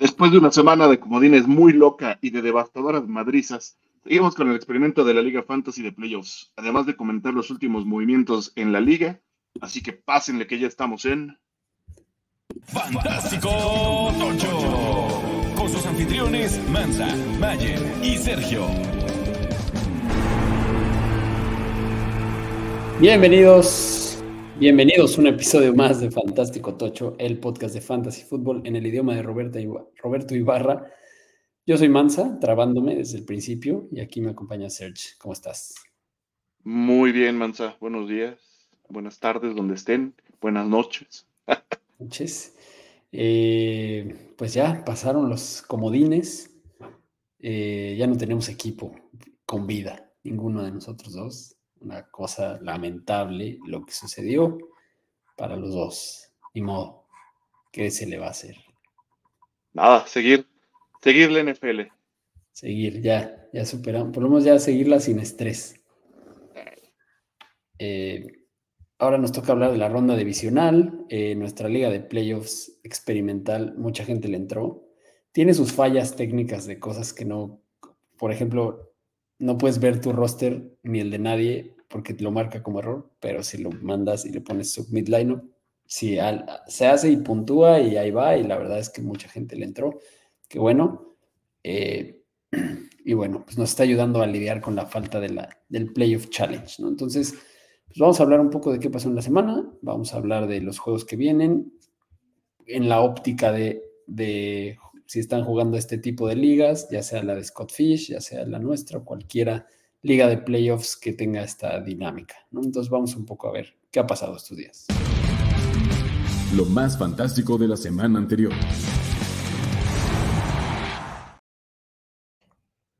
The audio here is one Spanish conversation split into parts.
Después de una semana de comodines muy loca y de devastadoras madrizas, seguimos con el experimento de la Liga Fantasy de Playoffs, además de comentar los últimos movimientos en la liga. Así que pásenle que ya estamos en. Fantástico Tocho. Con sus anfitriones Mansa, Mayer y Sergio. Bienvenidos, bienvenidos a un episodio más de Fantástico Tocho, el podcast de Fantasy Fútbol en el idioma de Roberto Ibarra. Yo soy Mansa, trabándome desde el principio, y aquí me acompaña Serge. ¿Cómo estás? Muy bien, Mansa. Buenos días, buenas tardes, donde estén, buenas noches. noches. Eh, pues ya pasaron los comodines, eh, ya no tenemos equipo con vida, ninguno de nosotros dos una cosa lamentable lo que sucedió para los dos. Ni modo, ¿qué se le va a hacer? Nada, seguir, seguir la NFL. Seguir, ya, ya superamos, por lo menos ya seguirla sin estrés. Eh, ahora nos toca hablar de la ronda divisional, eh, nuestra liga de playoffs experimental, mucha gente le entró. Tiene sus fallas técnicas de cosas que no, por ejemplo, no puedes ver tu roster ni el de nadie porque te lo marca como error, pero si lo mandas y le pones submit lineup, si se hace y puntúa y ahí va, y la verdad es que mucha gente le entró. Qué bueno. Eh, y bueno, pues nos está ayudando a lidiar con la falta de del Playoff Challenge, ¿no? Entonces, pues vamos a hablar un poco de qué pasó en la semana, vamos a hablar de los juegos que vienen, en la óptica de, de si están jugando este tipo de ligas, ya sea la de Scott Fish, ya sea la nuestra, cualquiera liga de playoffs que tenga esta dinámica. Entonces vamos un poco a ver qué ha pasado estos días. Lo más fantástico de la semana anterior.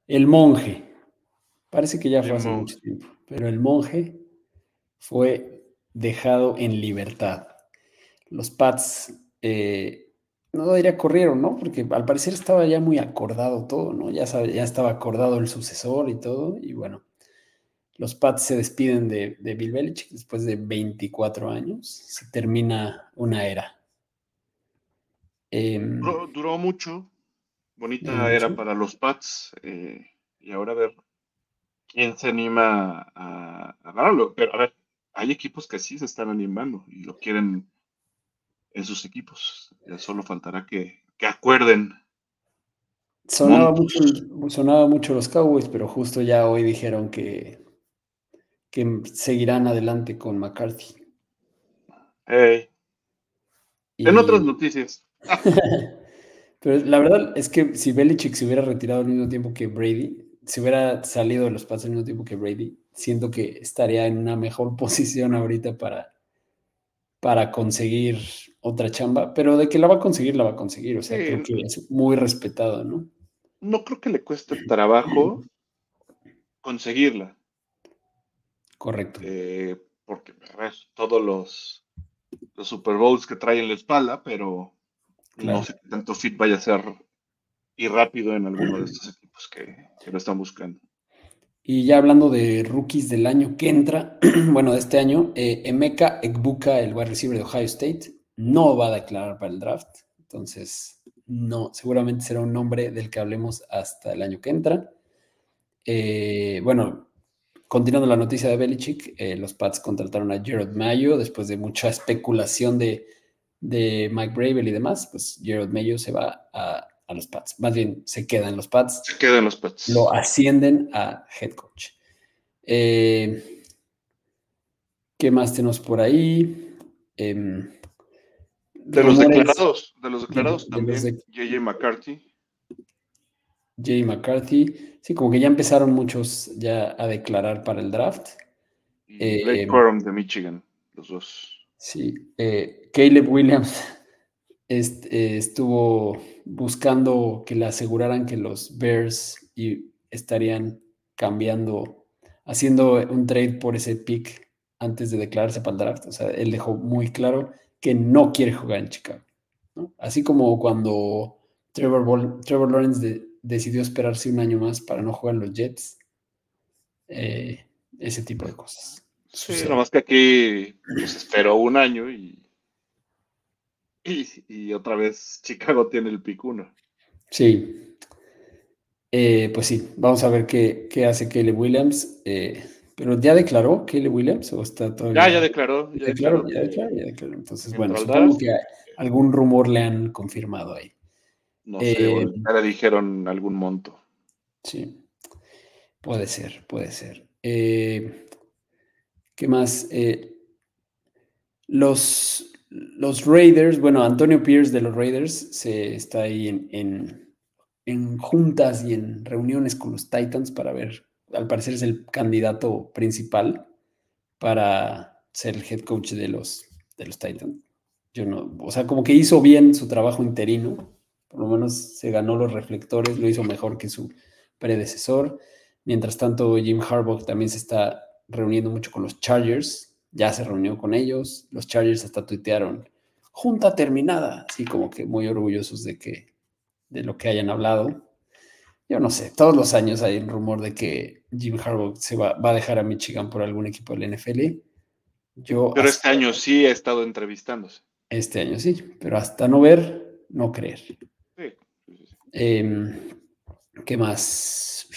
El monje. Parece que ya fue hace mucho tiempo, pero el monje fue dejado en libertad. Los Pats eh, no diría corrieron, ¿no? Porque al parecer estaba ya muy acordado todo, ¿no? Ya, ya estaba acordado el sucesor y todo, y bueno, los Pats se despiden de, Bill Belichick después de 24 años, se termina una era. Em, duró, mucho, bonita era para los Pats, eh, y ahora a ver quién se anima a, a ganarlo, pero a ver, hay equipos que sí se están animando y lo quieren en sus equipos. Ya solo faltará que, acuerden. Sonaba mucho, sonaba mucho, los Cowboys, pero justo ya hoy dijeron que, que seguirán adelante con McCarthy. En otras noticias. pero la verdad es que si Belichick se hubiera retirado al mismo tiempo que Brady, si hubiera salido de los pasos al mismo tiempo que Brady, siento que estaría en una mejor posición ahorita para, para conseguir otra chamba, pero de que la va a conseguir, la va a conseguir. O sea, creo que es muy respetado, ¿no? No creo que le cueste trabajo conseguirla. Correcto. Eh, porque, ver, todos los, los Super Bowls que trae en la espalda, pero no sé qué tanto fit vaya a ser y rápido en alguno de estos equipos que, que lo están buscando. Y ya hablando de rookies del año que entra, bueno, de este año, eh, Emeka Ekbuka, el wide receiver de Ohio State, no va a declarar para el draft. Entonces, no, seguramente será un nombre del que hablemos hasta el año que entra. Eh, bueno, continuando la noticia de Belichick, eh, los Pats contrataron a Gerald Mayo después de mucha especulación de, de Mike Bravel y demás. Pues Gerald Mayo se va a, a, los Pats. Más bien, se queda en los Pats. Se queda en los Pats. Lo ascienden a head coach. Eh, ¿Qué más tenemos por ahí? Em, de los declarados, de los declarados también, JJ McCarthy. J. McCarthy, sí, como que ya empezaron muchos ya a declarar para el draft. Y Blake eh, de Michigan, los dos. Sí, eh, Caleb Williams eh, estuvo buscando que le aseguraran que los Bears y estarían cambiando, haciendo un trade por ese pick antes de declararse para el draft. O sea, él dejó muy claro que no quiere jugar en Chicago. Así como cuando Trevor, Trevor Lawrence decidió esperarse un año más para no jugar en los Jets. Eh, ese tipo de cosas. Sí, nomás que aquí pues, esperó un año y, y, otra vez Chicago tiene el pick. Sí. Eh, pues sí, vamos a ver qué, qué hace Kelly Williams. Eh, pero ya declaró Kelly Williams o está todavía. Ya, ya declaró. Ya declaró, ya declaró, ya declaró. Entonces, bueno, supongo que algún rumor le han confirmado ahí. No sé, eh, ya le dijeron algún monto. Sí, puede ser, puede ser. ¿Qué más? los, los Raiders, bueno, Antonio Pierce de los Raiders se está ahí en, en, juntas y en reuniones con los Titans para ver, al parecer es el candidato principal para ser el head coach de los, de los Titans. Yo no, o sea, como que hizo bien su trabajo interino, por lo menos se ganó los reflectores, lo hizo mejor que su predecesor. Mientras tanto, Jim Harbaugh también se está reuniendo mucho con los Chargers, ya se reunió con ellos, los Chargers hasta tuitearon, junta terminada, así como que muy orgullosos de que de lo que hayan hablado. Yo no sé, todos los años hay un rumor de que Jim Harbaugh se va, a dejar a Michigan por algún equipo del NFL. Yo pero este año sí he estado entrevistándose. Este año sí, pero hasta no ver, no creer. Sí. Em, ¿Qué más?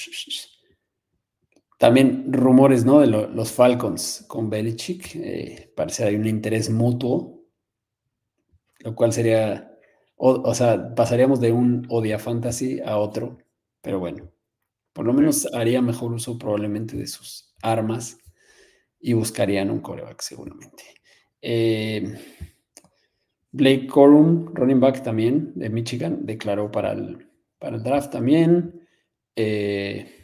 También rumores, ¿no? De los Falcons con Belichick. Eh, parece que hay un interés mutuo, lo cual sería, o, sea, pasaríamos de un Odia Fantasy a otro, pero bueno, por lo menos haría mejor uso probablemente de sus armas y buscarían un coreback seguramente. Eh, Blake Corum, running back también de Michigan, declaró para el, para el draft también. Eh,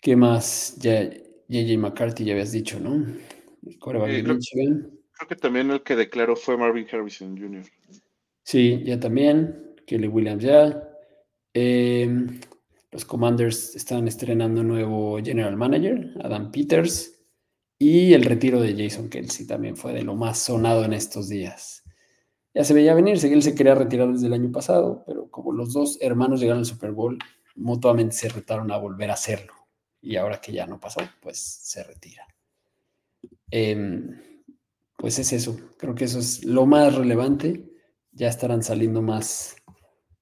¿Qué más? Ya, JJ McCarthy ya habías dicho, ¿no? creo, que también el que declaró fue Marvin Harrison Jr. Sí, ya también. Kelly Williams ya. Em, los Commanders están estrenando nuevo general manager, Adam Peters. Y el retiro de Jason Kelsey también fue de lo más sonado en estos días. Ya se veía venir, él se quería retirar desde el año pasado, pero como los dos hermanos llegaron al Super Bowl, mutuamente se retaron a volver a hacerlo y ahora que ya no pasó, pues se retira. Em, pues es eso, creo que eso es lo más relevante. Ya estarán saliendo más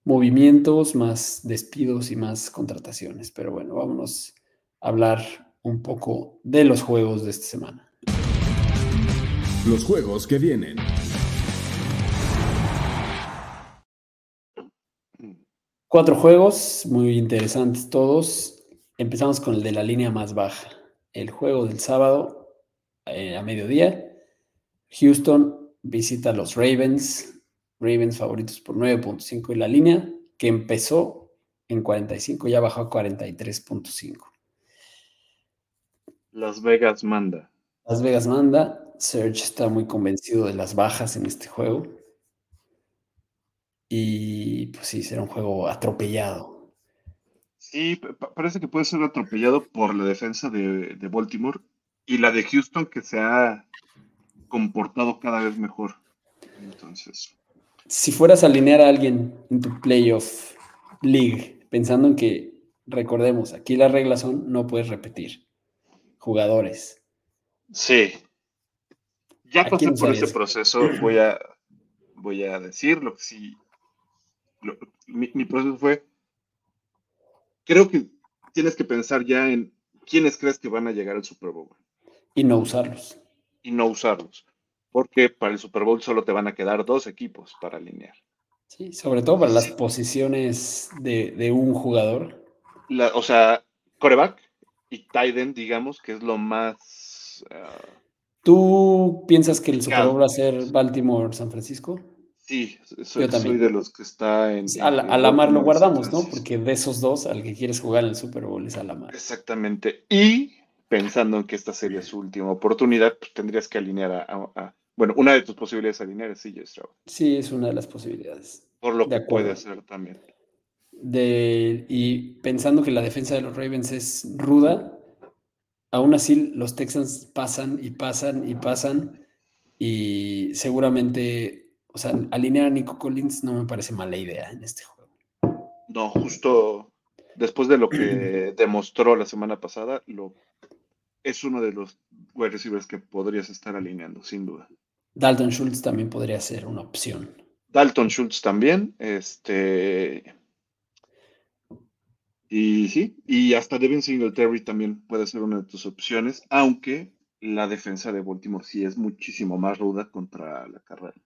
movimientos, más despidos y más contrataciones. Pero bueno, vámonos a hablar un poco de los juegos de esta semana. Los juegos que vienen. Cuatro juegos, muy interesantes todos. Empezamos con el de la línea más baja. El juego del sábado eh, a mediodía. Houston visita a los Ravens. Ravens favoritos por 9.5 en la línea, que empezó en 45, ya bajó a 43.5. Las Vegas manda. Las Vegas manda. Serge está muy convencido de las bajas en este juego. Y pues sí, será un juego atropellado. Sí, parece que puede ser atropellado por la defensa de, Baltimore y la de Houston que se ha comportado cada vez mejor. Entonces. Si fueras a alinear a alguien en tu playoff league, pensando en que, recordemos, aquí las reglas son no puedes repetir jugadores. Sí. Ya pasé por ese proceso, voy a, voy a decirlo. Si, mi proceso fue creo que tienes que pensar ya en quiénes crees que van a llegar al Super Bowl. Y no usarlos. Y no usarlos. Porque para el Super Bowl solo te van a quedar dos equipos para alinear. Sí, sobre todo para las posiciones de, un jugador. o sea, coreback y tight digamos, que es lo más... Ah, ¿Tú piensas que el Super Bowl va a ser Baltimore-San Francisco? Sí, soy, de los que está en. a, la, mar lo guardamos, ¿no? Porque de esos dos, al que quieres jugar en el Super Bowl es a la mar. Exactamente. Y pensando en que esta sería su última oportunidad, pues tendrías que alinear a, Bueno, una de tus posibilidades de alinear es CJ Stroud. Sí, es una de las posibilidades. Por lo que puede hacer también. De, y pensando que la defensa de los Ravens es ruda, aún así los Texans pasan y pasan y pasan. Y seguramente o sea, alinear a Nico Collins no me parece mala idea en este juego. No, justo después de lo que demostró la semana pasada, lo, es uno de los wide receivers que podrías estar alineando, sin duda. Dalton Schultz también podría ser una opción. Dalton Schultz también. Este. Y sí, y hasta Devin Singletary también puede ser una de tus opciones, aunque la defensa de Baltimore sí es muchísimo más ruda contra la carrera.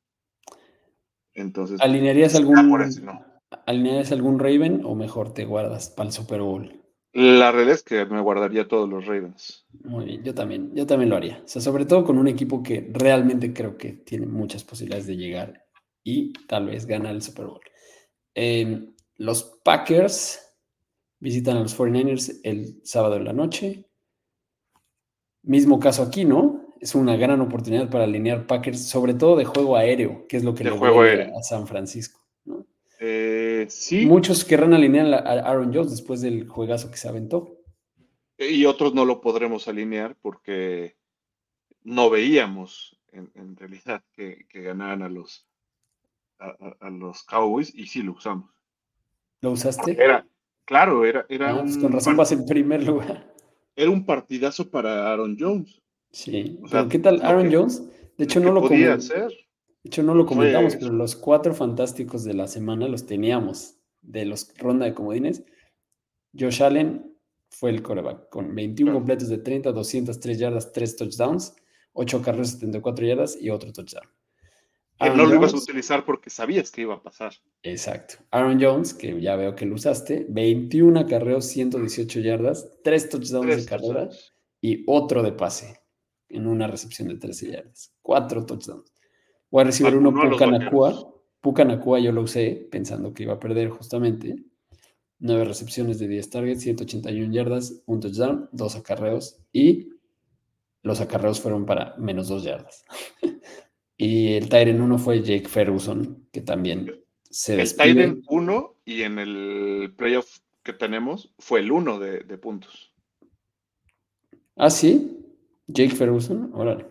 Entonces, ¿alinearías algún, ¿alinearías algún Raven o mejor te guardas para el Super Bowl? La realidad es que me guardaría todos los Ravens. Muy bien, yo también, yo también lo haría. O sea, sobre todo con un equipo que realmente creo que tiene muchas posibilidades de llegar y tal vez ganar el Super Bowl. Em, los Packers visitan a los 49ers el sábado en la noche. Mismo caso aquí, ¿no? Es una gran oportunidad para alinear Packers, sobre todo de juego aéreo, que es lo que le juego a San Francisco. ¿no? Eh, sí. Muchos querrán alinear a Aaron Jones después del juegazo que se aventó. Y otros no lo podremos alinear porque no veíamos en, realidad que, ganaran a los, a, los Cowboys y sí lo usamos. ¿Lo usaste? Era, Claro, era, era ah, pues con razón vas en primer lugar. Era un partidazo para Aaron Jones. Sí. ¿Qué tal Aaron Jones? De hecho, no lo podía hacer. De hecho, no lo comentamos, pero los cuatro fantásticos de la semana los teníamos de los ronda de comodines. Josh Allen fue el coreback con 21 completos de 30, 203 yardas, 3 touchdowns, 8 carreras, 74 yardas y otro touchdown no lo ibas a utilizar porque sabías que iba a pasar. Exacto. Aaron Jones, que ya veo que lo usaste, 21 acarreos, 118 yardas, 3 touchdowns de carrera y otro de pase en una recepción de 13 yardas. 4 touchdowns. Voy a recibir uno Pucanacua. Pucanacua yo lo usé pensando que iba a perder justamente. 9 recepciones de 10 targets, 181 yardas, un touchdown, 2 acarreos y los acarreos fueron para menos 2 yardas. Y el Tyren 1 fue Jake Ferguson, que también se despide. El Tyren 1 y en el playoff que tenemos fue el 1 de, puntos. Ah, sí. Jake Ferguson, órale.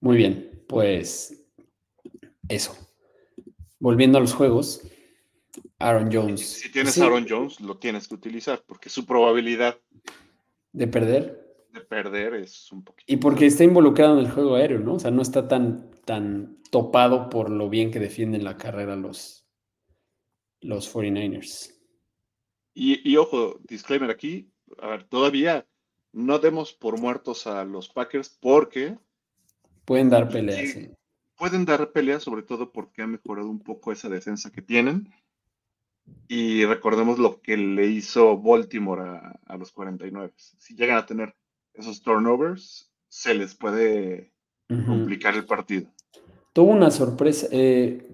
Muy bien, pues eso. Volviendo a los juegos, Aaron Jones. Si tienes Aaron Jones, lo tienes que utilizar, porque su probabilidad de perder de perder es un poquito. Y porque está involucrado en el juego aéreo, ¿no? O sea, no está tan, tan topado por lo bien que defienden la carrera los, los 49ers. Y, ojo, disclaimer aquí, a ver, todavía no demos por muertos a los Packers porque... Pueden dar peleas, sí. Pueden dar peleas, sobre todo porque ha mejorado un poco esa defensa que tienen. Y recordemos lo que le hizo Baltimore a, a los 49. Si llegan a tener esos turnovers, se les puede complicar el partido. Tuvo una sorpresa, eh,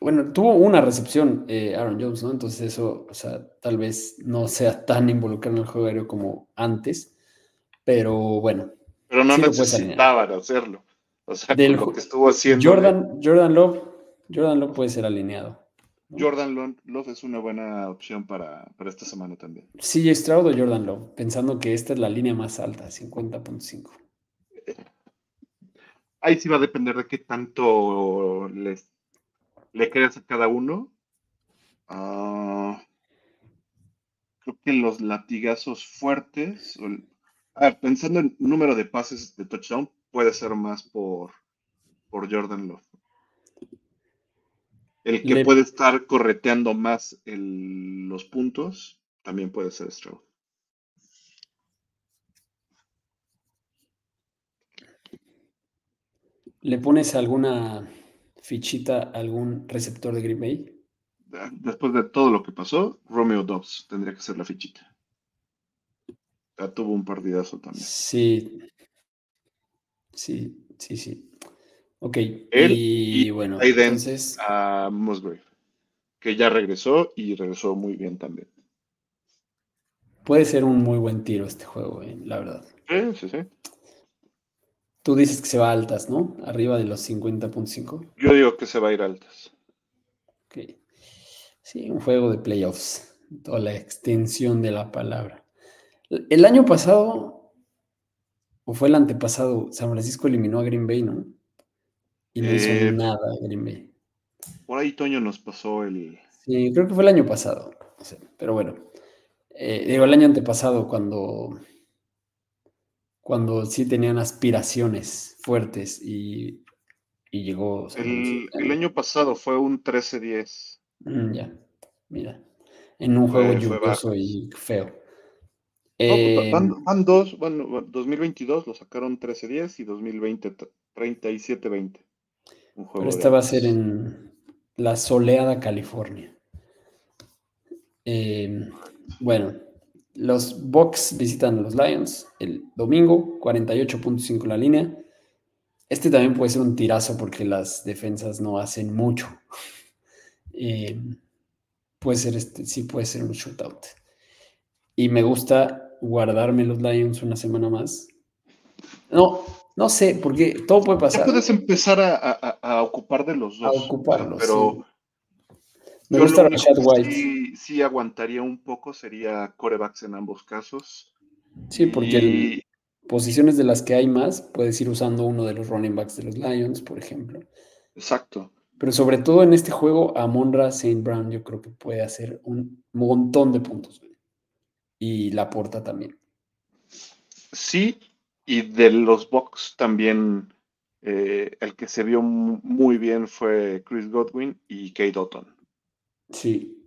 bueno, tuvo una recepción eh, Aaron Jones, ¿no? Entonces eso, o sea, tal vez no sea tan involucrado en el juego aéreo como antes, pero bueno. Pero no necesitaban hacerlo. O sea, lo que estuvo haciendo. Jordan, Jordan Love, Jordan Love puede ser alineado. Jordan Love es una buena opción para, esta semana también. Sí, Stroud o Jordan Love, pensando que esta es la línea más alta, 50.5. Ahí sí va a depender de qué tanto les, le creas a cada uno. Ah, creo que los latigazos fuertes, a ver, pensando en número de pases de touchdown, puede ser más por, por Jordan Love. El que puede estar correteando más los puntos también puede ser Stroud. ¿Le pones alguna fichita a algún receptor de Green Bay? Después de todo lo que pasó, Romeo Dobbs tendría que ser la fichita. Ya tuvo un partidazo también. Sí. Sí, sí, sí. Ok, y, bueno, entonces... A Musgrave, que ya regresó y regresó muy bien también. Puede ser un muy buen tiro este juego, eh, la verdad. Sí, sí, sí. Tú dices que se va a altas, ¿no? Arriba de los 50.5. Yo digo que se va a ir a altas. Ok. Sí, un juego de playoffs. Toda la extensión de la palabra. El año pasado, o fue el antepasado, San Francisco eliminó a Green Bay, ¿no? Y no hizo eh, nada Green Bay. Por ahí Toño nos pasó el. Sí, creo que fue el año pasado. pero bueno. Eh, digo, el año antepasado, cuando. Cuando sí tenían aspiraciones fuertes y, y llegó. El, el año pasado fue un 13-10. Mm, ya, mira. En un juego fue lluvioso y feo. No, pues, Eh, van, van dos, bueno, 2022 lo sacaron 13-10 y 2020 t- 37-20. Un juego pero esta va a ser en la soleada California. Eh, bueno, los Bucks visitan a los Lions el domingo, 48.5 la línea. Este también puede ser un tirazo porque las defensas no hacen mucho. Eh, puede ser este, sí puede ser un shootout. Y me gusta guardarme los Lions una semana más. No, no sé, porque todo puede Ya pasar. puedes empezar a, a- a ocupar de los A dos. ocuparlos, Pero Me yo gusta lo único Rashad que White. Sí, sí aguantaría un poco sería corebacks en ambos casos. Sí, porque el- Y- posiciones de las que hay más, puedes ir usando uno de los running backs de los Lions, por ejemplo. Exacto. Pero sobre todo en este juego, Amonra St. Brown yo creo que puede hacer un montón de puntos. Y la porta también. Sí, y de los Bucks también eh, el que se vio mu- muy bien fue Chris Godwin y Kate Otton. Sí.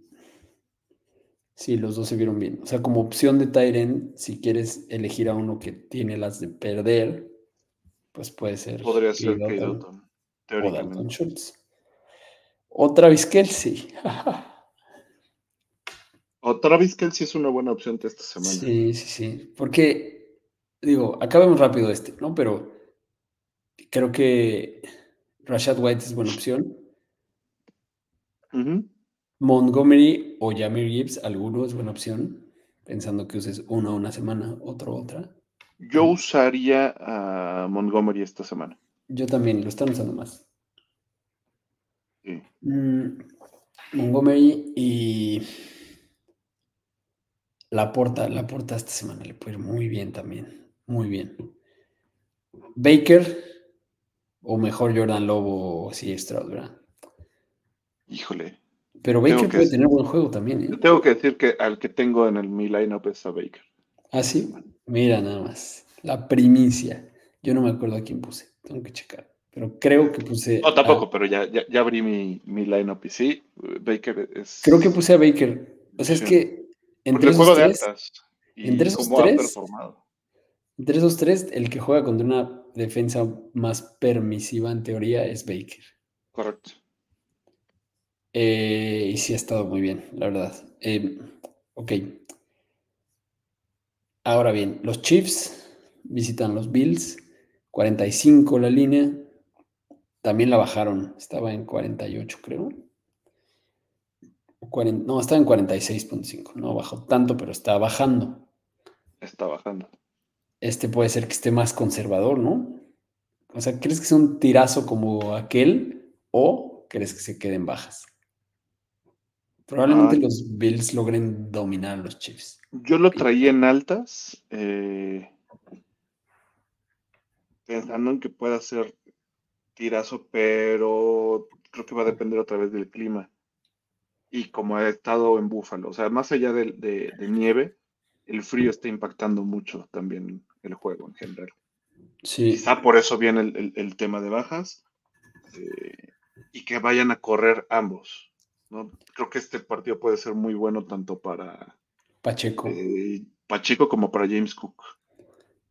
Sí, los dos se vieron bien. O sea, como opción de Tyren, si quieres elegir a uno que tiene las de perder, pues puede ser. Podría ser Cade Kate Otton Otton, o Dalton. Schultz. Kelsey. O Travis Kelsey es una buena opción de esta semana. Sí, sí, sí. Porque, digo, acabemos rápido este, ¿no? Pero creo que Rashad White es buena opción. Ujú. Montgomery o Jamir Gibbs, alguno es buena opción. Pensando que uses uno una semana, otro otra. Yo usaría a Montgomery esta semana. Yo también, lo están usando más. Sí. Mm, Montgomery y la porta, la porta esta semana le puede ir muy bien también. Muy bien. Baker o mejor Jordan Lobo o sí Stroud, ¿verdad? Híjole. Pero Tengo Baker puede tener buen juego también, ¿eh? Yo tengo que decir que al que tengo en el mi lineup es a Baker. Ah, sí. Mira nada más. La primicia. Yo no me acuerdo a quién puse. Tengo que checar. Pero creo que puse. No, a- tampoco, pero ya, ya, ya abrí mi, mi lineup y sí, Baker es. creo que puse a Baker. O sea, es que entre esos de tres. Y entre esos tres, entre esos tres, el que juega contra una defensa más permisiva en teoría es Baker. Correcto. Eh, y sí ha estado muy bien, la verdad. Eh, ok. Ahora bien, los Chiefs visitan los Bills. 45 la línea. También la bajaron. Estaba en 48, creo. O 40 no, estaba en 46.5. No bajó tanto, pero está bajando. Está bajando. Este puede ser que esté más conservador, ¿no? O sea, ¿crees que sea un tirazo como aquel? ¿O crees que se queden bajas? Probablemente Ah. los Bills logren dominar a los Chiefs. Yo lo traía en altas, eh, pensando en que pueda ser tirazo, pero creo que va a depender otra vez del clima. Y como ha estado en Búfalo, o sea, más allá de, de- de nieve, el frío está impactando mucho también el juego en general. Sí, Quizá por eso viene el, el- el tema de bajas eh, y que vayan a correr ambos. ¿no? Creo que este partido puede ser muy bueno tanto para Pacheco. eh, Pacheco como para James Cook.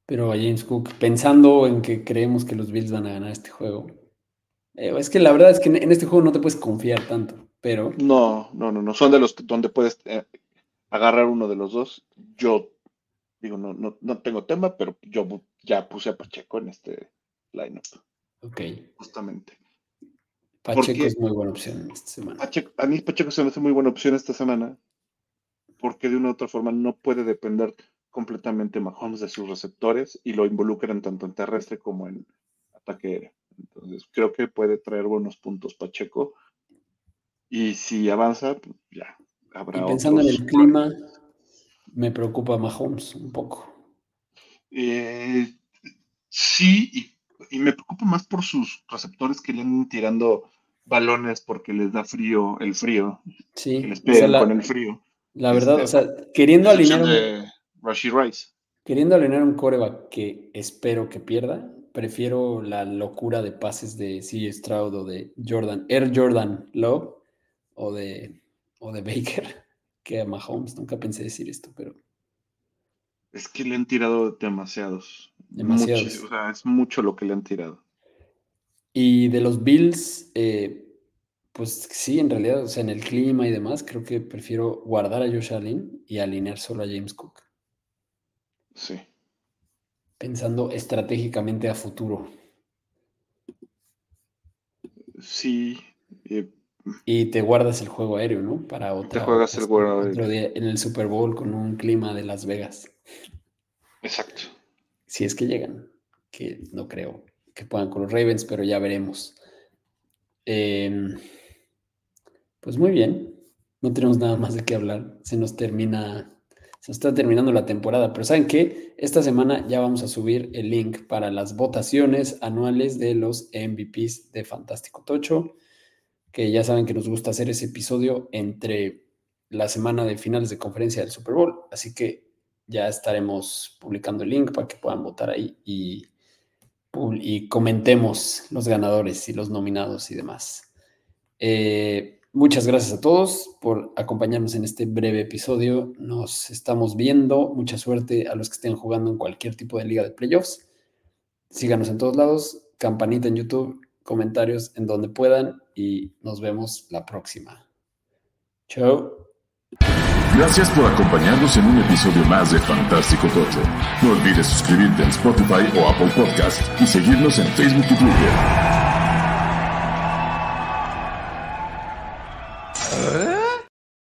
Pero a James Cook, pensando en que creemos que los Bills van a ganar este juego. eh, es que la verdad es que en, en este juego no te puedes confiar tanto, pero No, no, no, no. Son de los que- donde puedes eh, agarrar uno de los dos. Yo digo, no, no, no tengo tema, pero yo ya puse a Pacheco en este lineup, ok. justamente. Pacheco Porque- es muy buena opción esta semana. Pacheco- a mí Pacheco se me hace muy buena opción esta semana, porque de una u otra forma no puede depender completamente Mahomes de sus receptores y lo involucran tanto en terrestre como en ataque aéreo. Entonces, creo que puede traer buenos puntos Pacheco. Y si avanza, pues ya habrá Y pensando en el clima, me preocupa Mahomes un poco. Eh, sí, y, y me preocupa más por sus receptores que le andan tirando balones porque les da frío, el frío, Sí, que les o sea, pegan la, con el frío. la verdad, o sea, queriendo alinear, de Rashid Rice. queriendo alinear un coreback que espero que pierda, prefiero la locura de pases de C. Stroud o de Jordan, Air Jordan Love o de, o de Baker que a Mahomes. Nunca pensé decir esto, pero. Es que le han tirado demasiados. Demasiados. o sea, es mucho lo que le han tirado. Y de los Bills, eh, pues sí, en realidad, o sea, en el clima y demás, creo que prefiero guardar a Josh Allen y alinear solo a James Cook. Sí. Pensando estratégicamente a futuro. Sí. Eh, y te guardas el juego aéreo, ¿no? Para otra, te juegas el juego otro día en el Super Bowl con un clima de Las Vegas. Exacto. Si es que llegan, que no creo que puedan con los Ravens, pero ya veremos. Em, pues muy bien, no tenemos nada más de qué hablar. Se nos termina, se nos está terminando la temporada, pero ¿saben qué? Esta semana ya vamos a subir el link para las votaciones anuales de los MVPs de Fantástico Tocho que ya saben que nos gusta hacer ese episodio entre la semana de finales de conferencia del Super Bowl, así que ya estaremos publicando el link para que puedan votar ahí y, y comentemos los ganadores y los nominados y demás. Eh, muchas gracias a todos por acompañarnos en este breve episodio. Nos estamos viendo. Mucha suerte a los que estén jugando en cualquier tipo de liga de playoffs. Síganos en todos lados. Campanita en YouTube comentarios en donde puedan y nos vemos la próxima. Chao. Gracias por acompañarnos en un episodio más de Fantástico Tocho. No olvides suscribirte en Spotify o Apple Podcast y seguirnos en Facebook y Twitter.